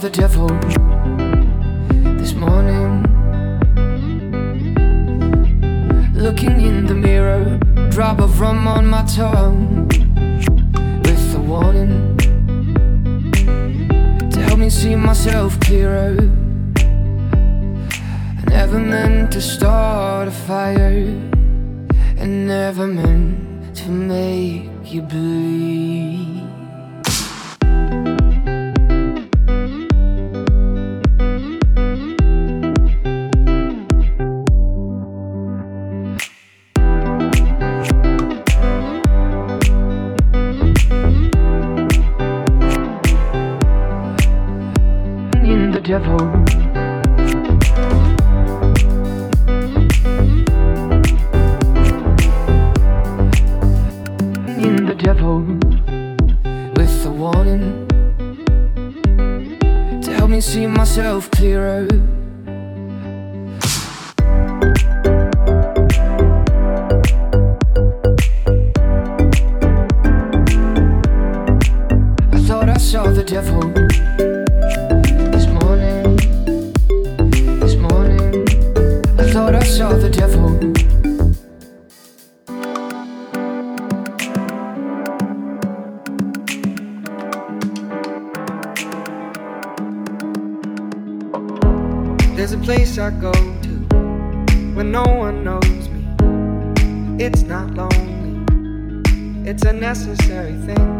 the devil saw the devil this morning. This morning, I thought I saw the devil. There's a place I go to when no one knows me. It's not lonely, it's a necessary thing.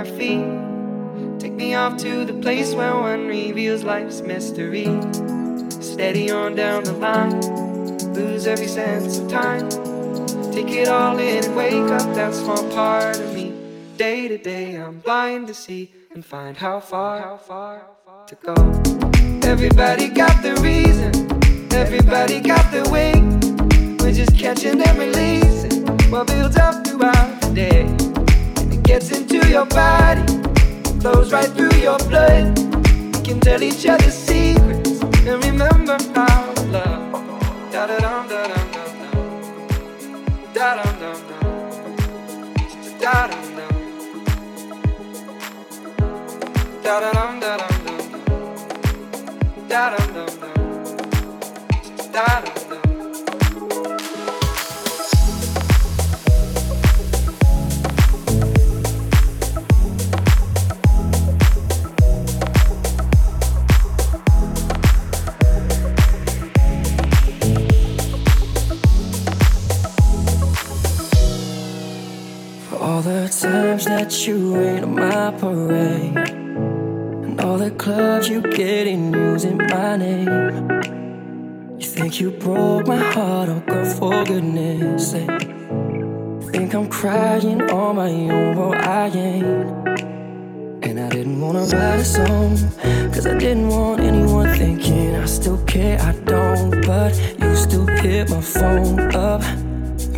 My feet. Take me off to the place where one reveals life's mystery. Steady on down the line, lose every sense of time. Take it all in and wake up that small part of me. Day to day, I'm blind to see and find how far, how far how far to go. Everybody got the reason, everybody got the way. We're just catching and releasing what builds up throughout the day. Gets into your body, flows right through your blood. We can tell each other secrets and remember how love. Da da dum da dum dum dum. Da dum dum dum. Da dum dum. Da da dum da dum dum. Da dum dum. Da dum. times that you ain't on my parade. And all the clubs you get in using my name. You think you broke my heart, oh girl, for goodness sake. Think I'm crying on my own, well, I ain't. And I didn't wanna write a song, cause I didn't want anyone thinking I still care, I don't. But you still hit my phone up.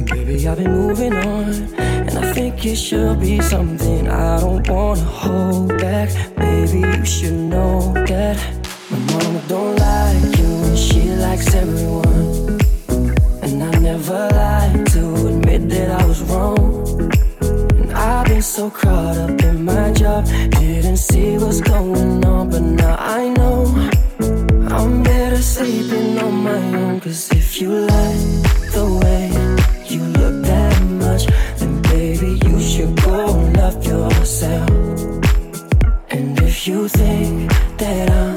Baby, I've been moving on, and I think it should be something I don't wanna hold back. Baby, you should know that my mama don't like you, and she likes everyone. And I never lied to admit that I was wrong. And I've been so caught up in my job, didn't see what's going on, but now I know I'm better sleeping on my own. Cause if you like the way myself. And if you think that I'm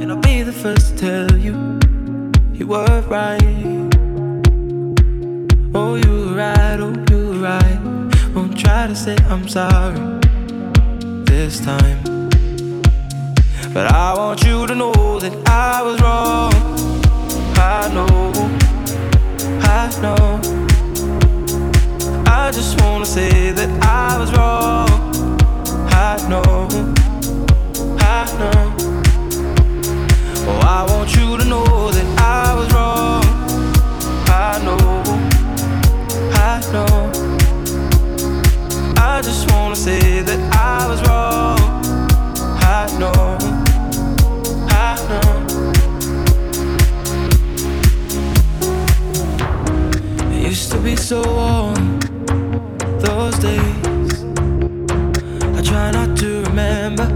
And I'll be the first to tell you, you were right. Oh, you were right, oh, you were right. Won't try to say I'm sorry this time. But I want you to know that I was wrong. I know, I know. I just wanna say that I was wrong. I know, I know. I want you to know that I was wrong. I know, I know. I just wanna say that I was wrong. I know. I know. It used to be so warm those days. I try not to remember.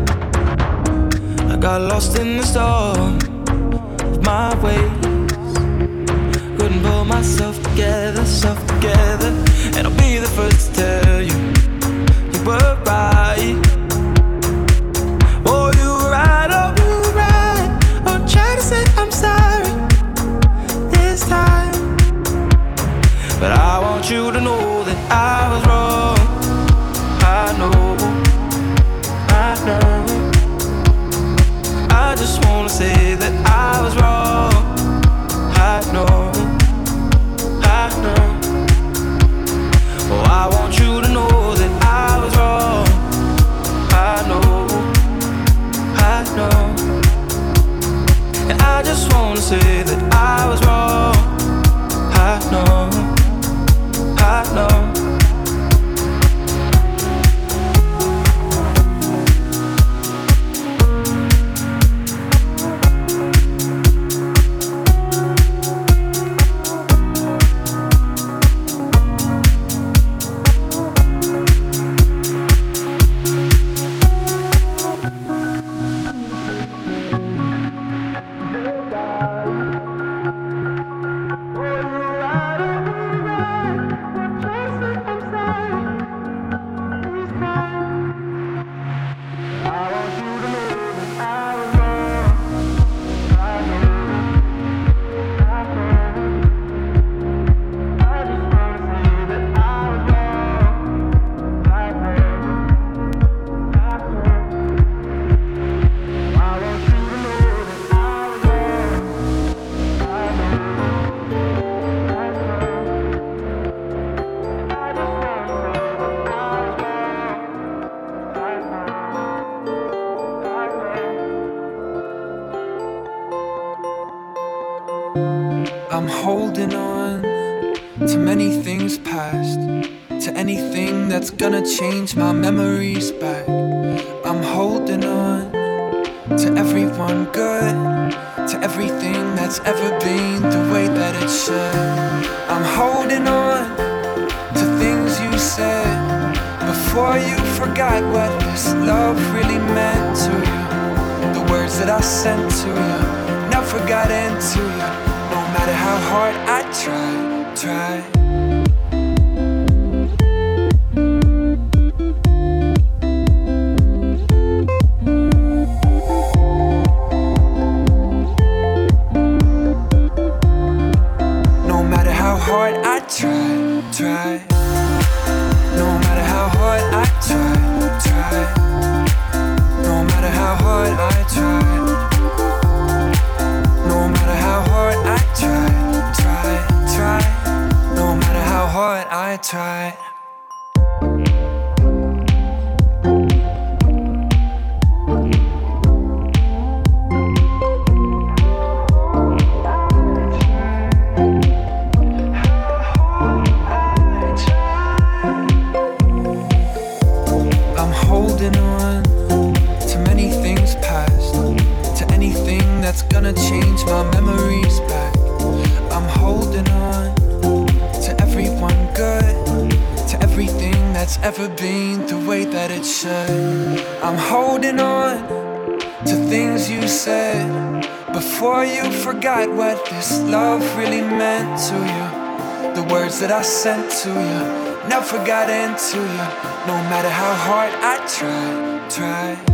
I got lost in the storm my ways. Couldn't pull myself together, self together. And I'll be the first to gonna change my memories back. I'm holding on to everyone good, to everything that's ever been the way that it should. I'm holding on to things you said before you forgot what this love really meant to you. The words that I sent to you never got into you. No matter how hard I try, try. Got into you. No matter how hard I try, try.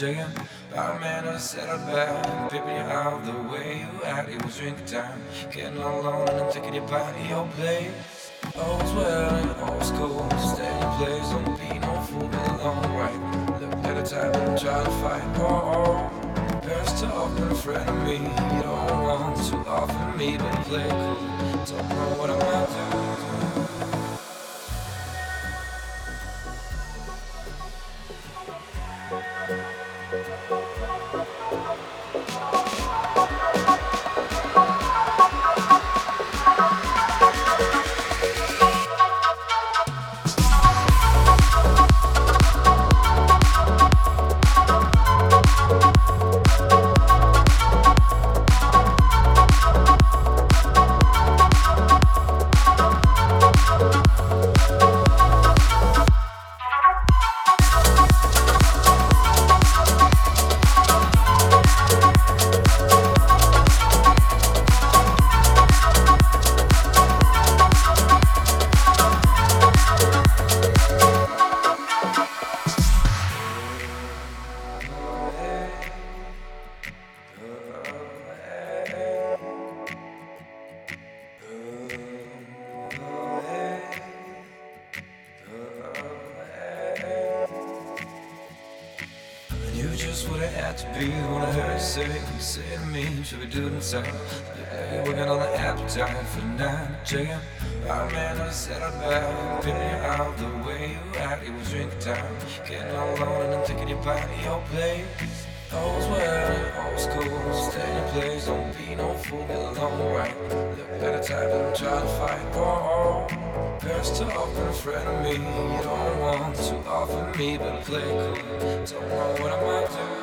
Jam. Our man, I said I'd back, pimping you out the way you act. It was drinking time, getting all alone, and I'm taking you back to your place. All's well in old school, stay in place, don't be no fool, be alone, right? Look at the time and try to fight, oh, oh. Best to offer a friend of me, you don't want to offer me, but play cool. Don't know what I'm out to your place. All's well in old school, in place, don't be no fool, get along right. Look at the time, and try to fight, oh, oh. Best to offer a friend of me, you don't want to offer me, but play cool. Don't know what I might do.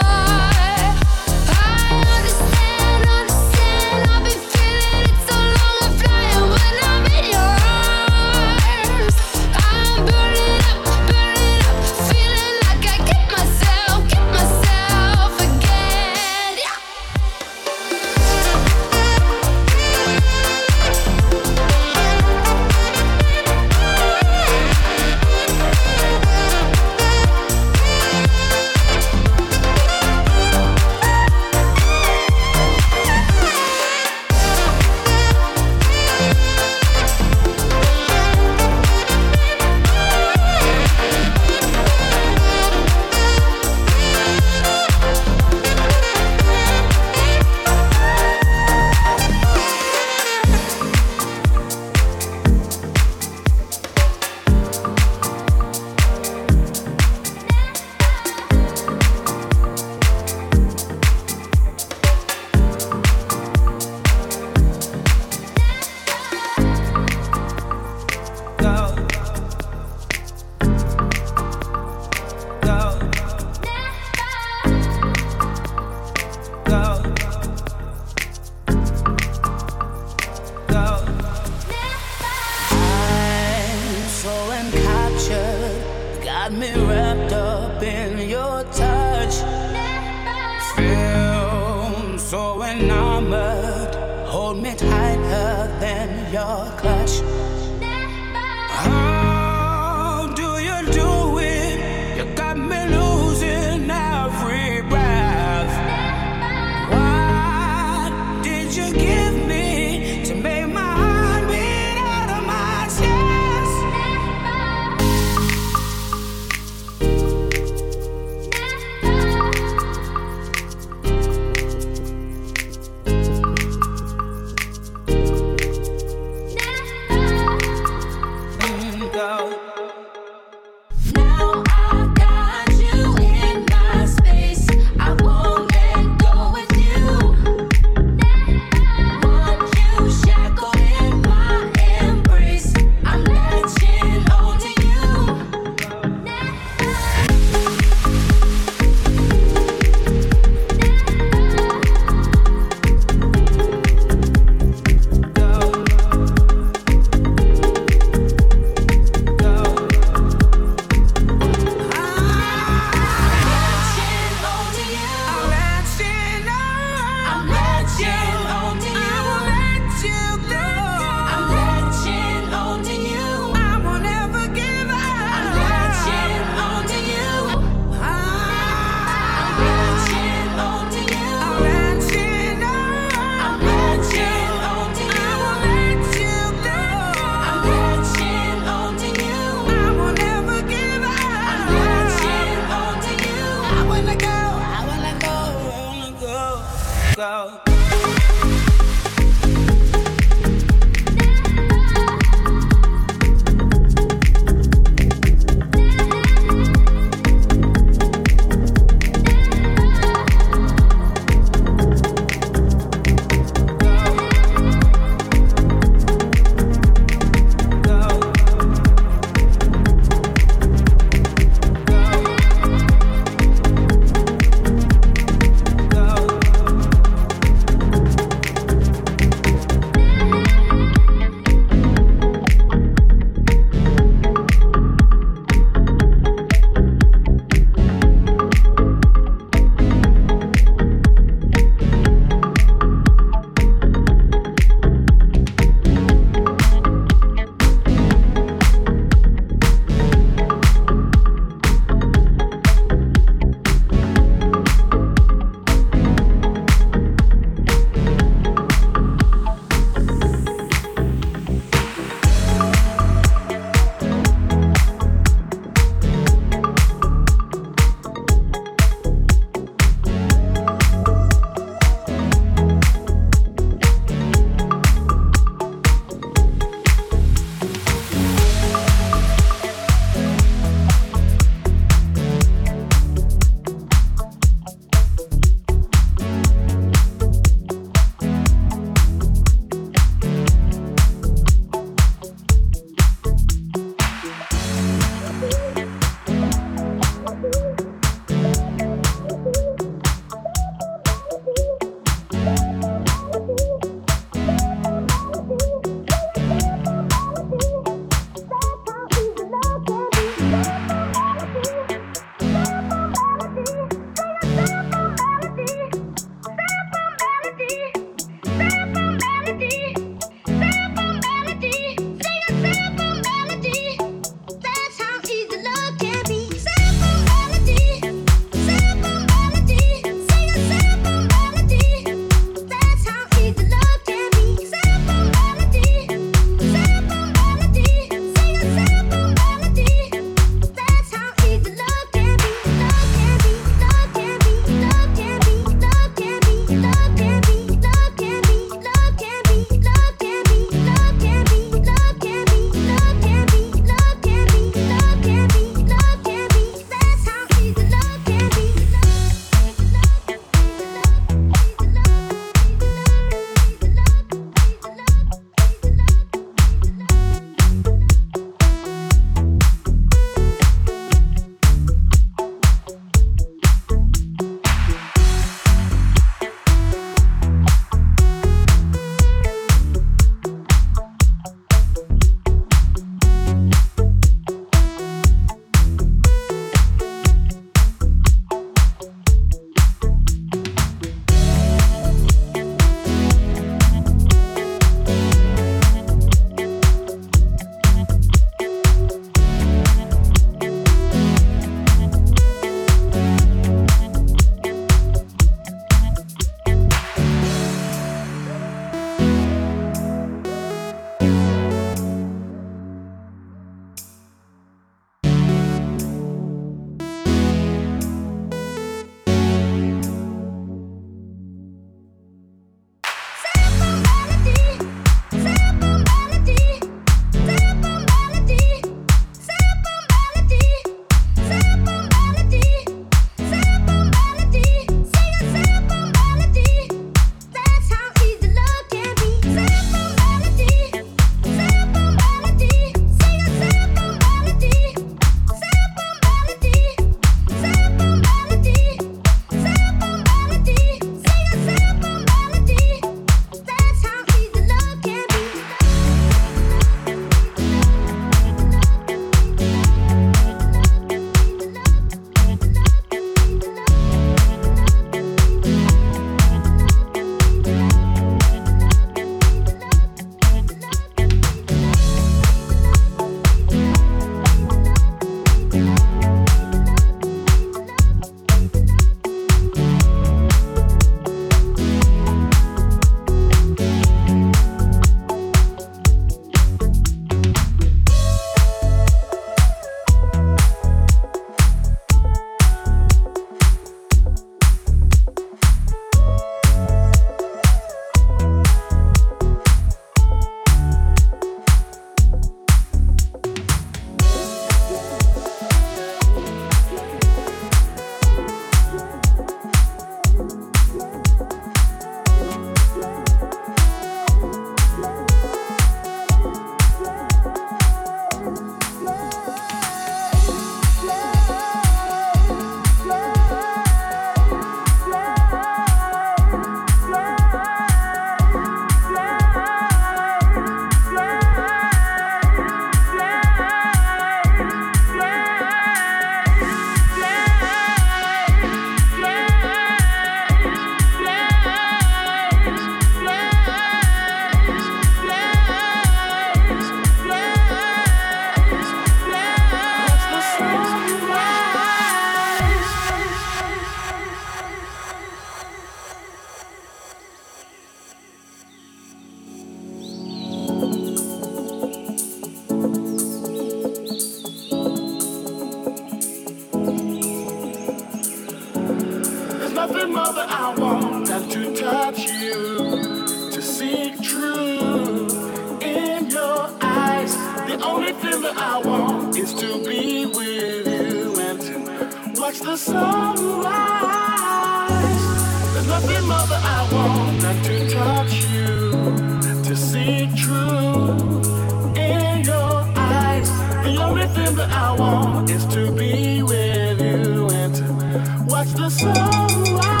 Watch the sunrise.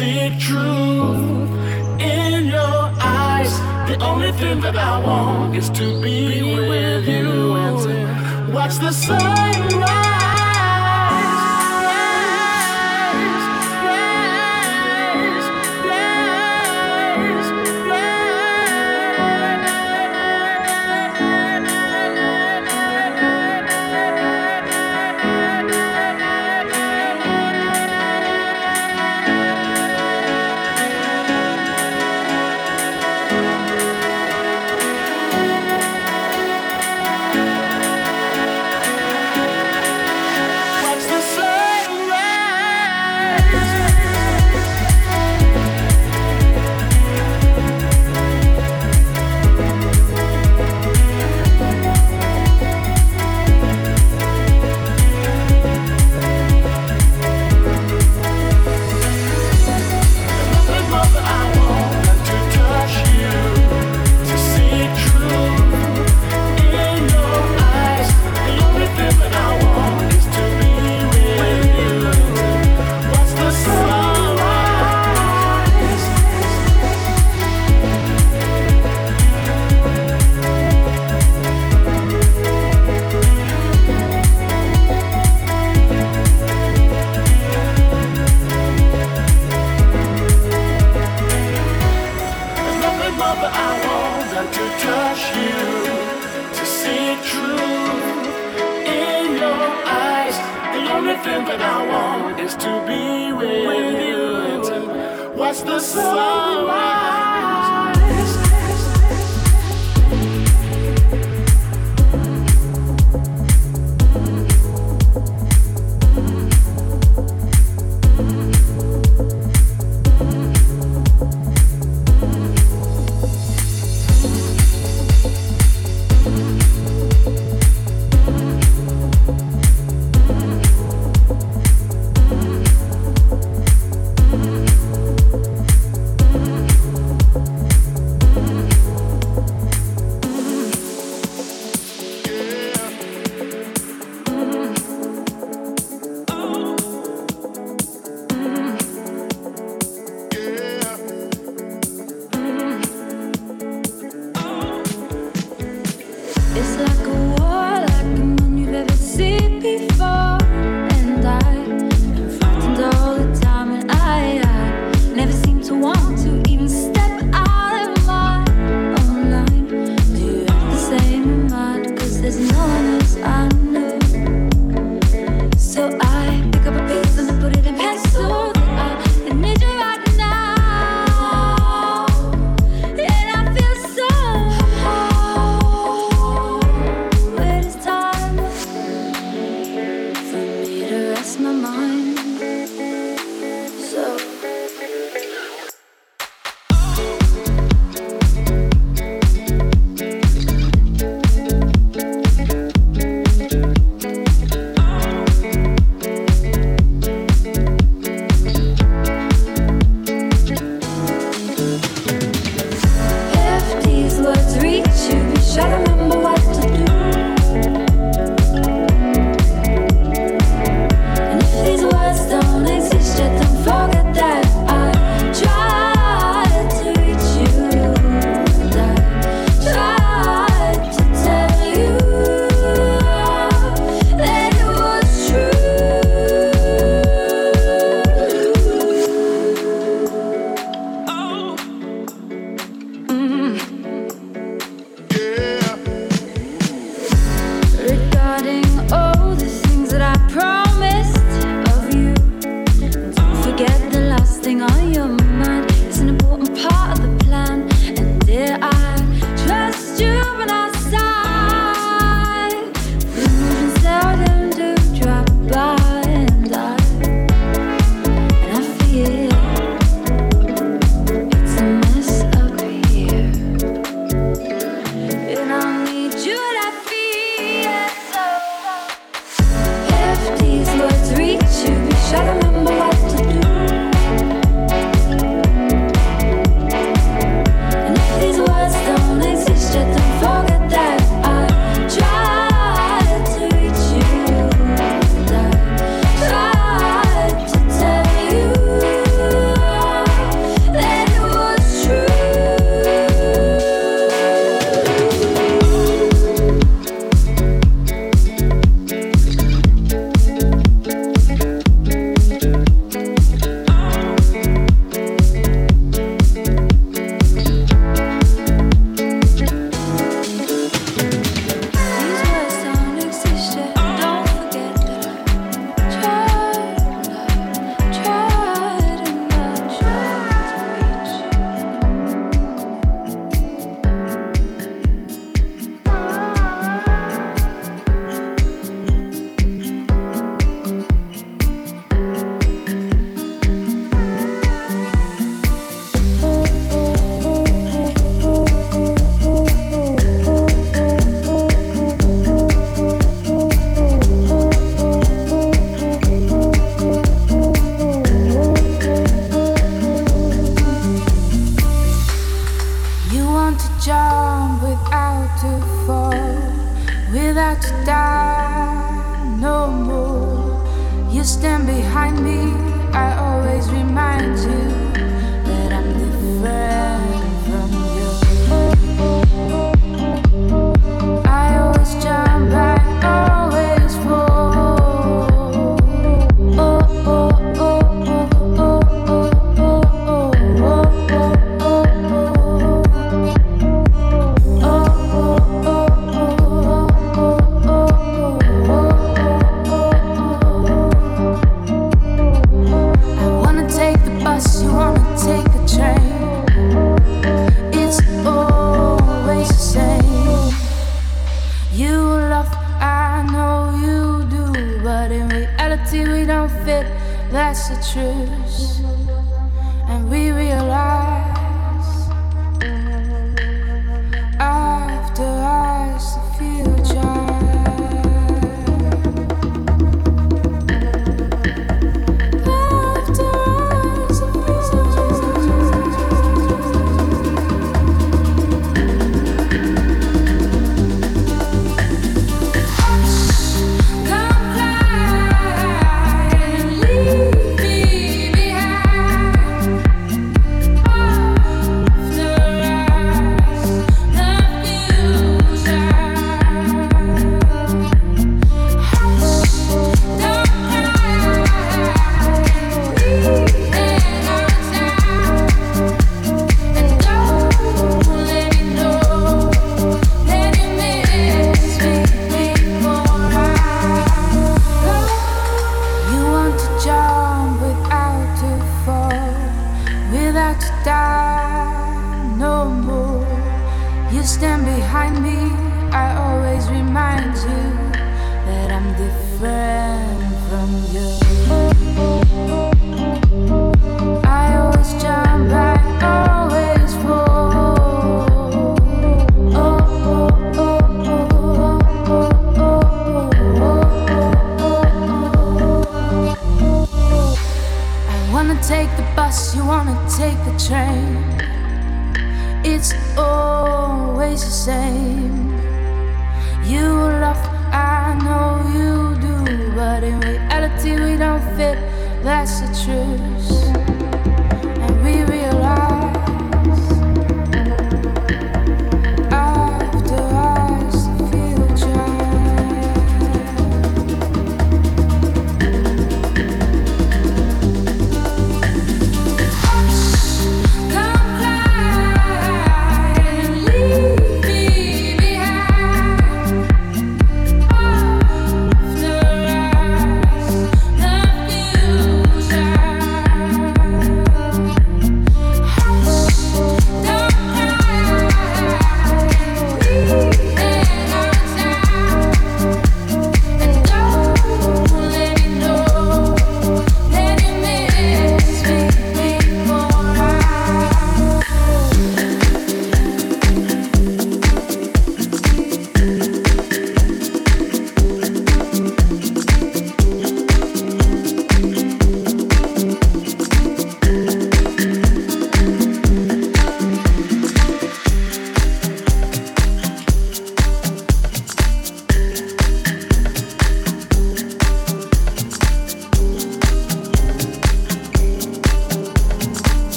basic truth in your eyes. The only thing that I want is to be with you and watch the sunrise.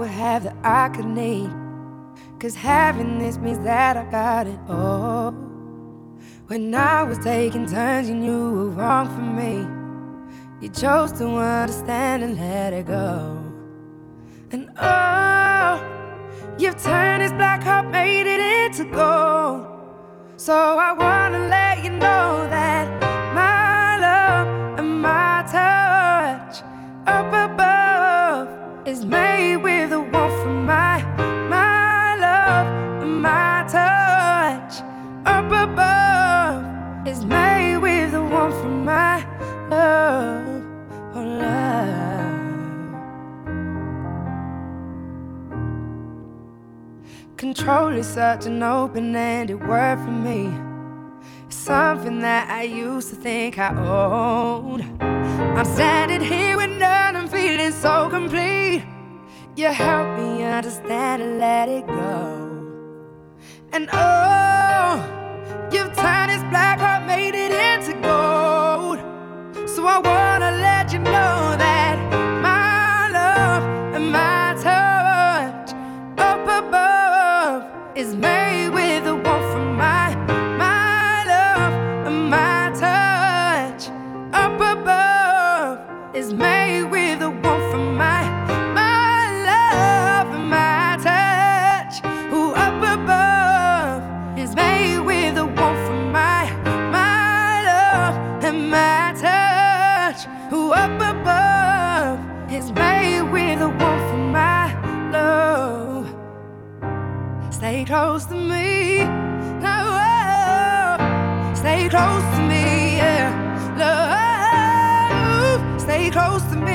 Would have that I could need. Cause having this means that I got it all. When I was taking turns, you knew were wrong for me. You chose to understand and let it go. And oh, you've turned this black heart, made it into gold. So I wanna let you know that oh love control is such an open-ended word for me it's something that I used to think I owned I'm standing here with none, I'm feeling so complete. You help me understand and let it go. And oh, I wanna close to me. No, stay close to me. Yeah. Love, stay close to me.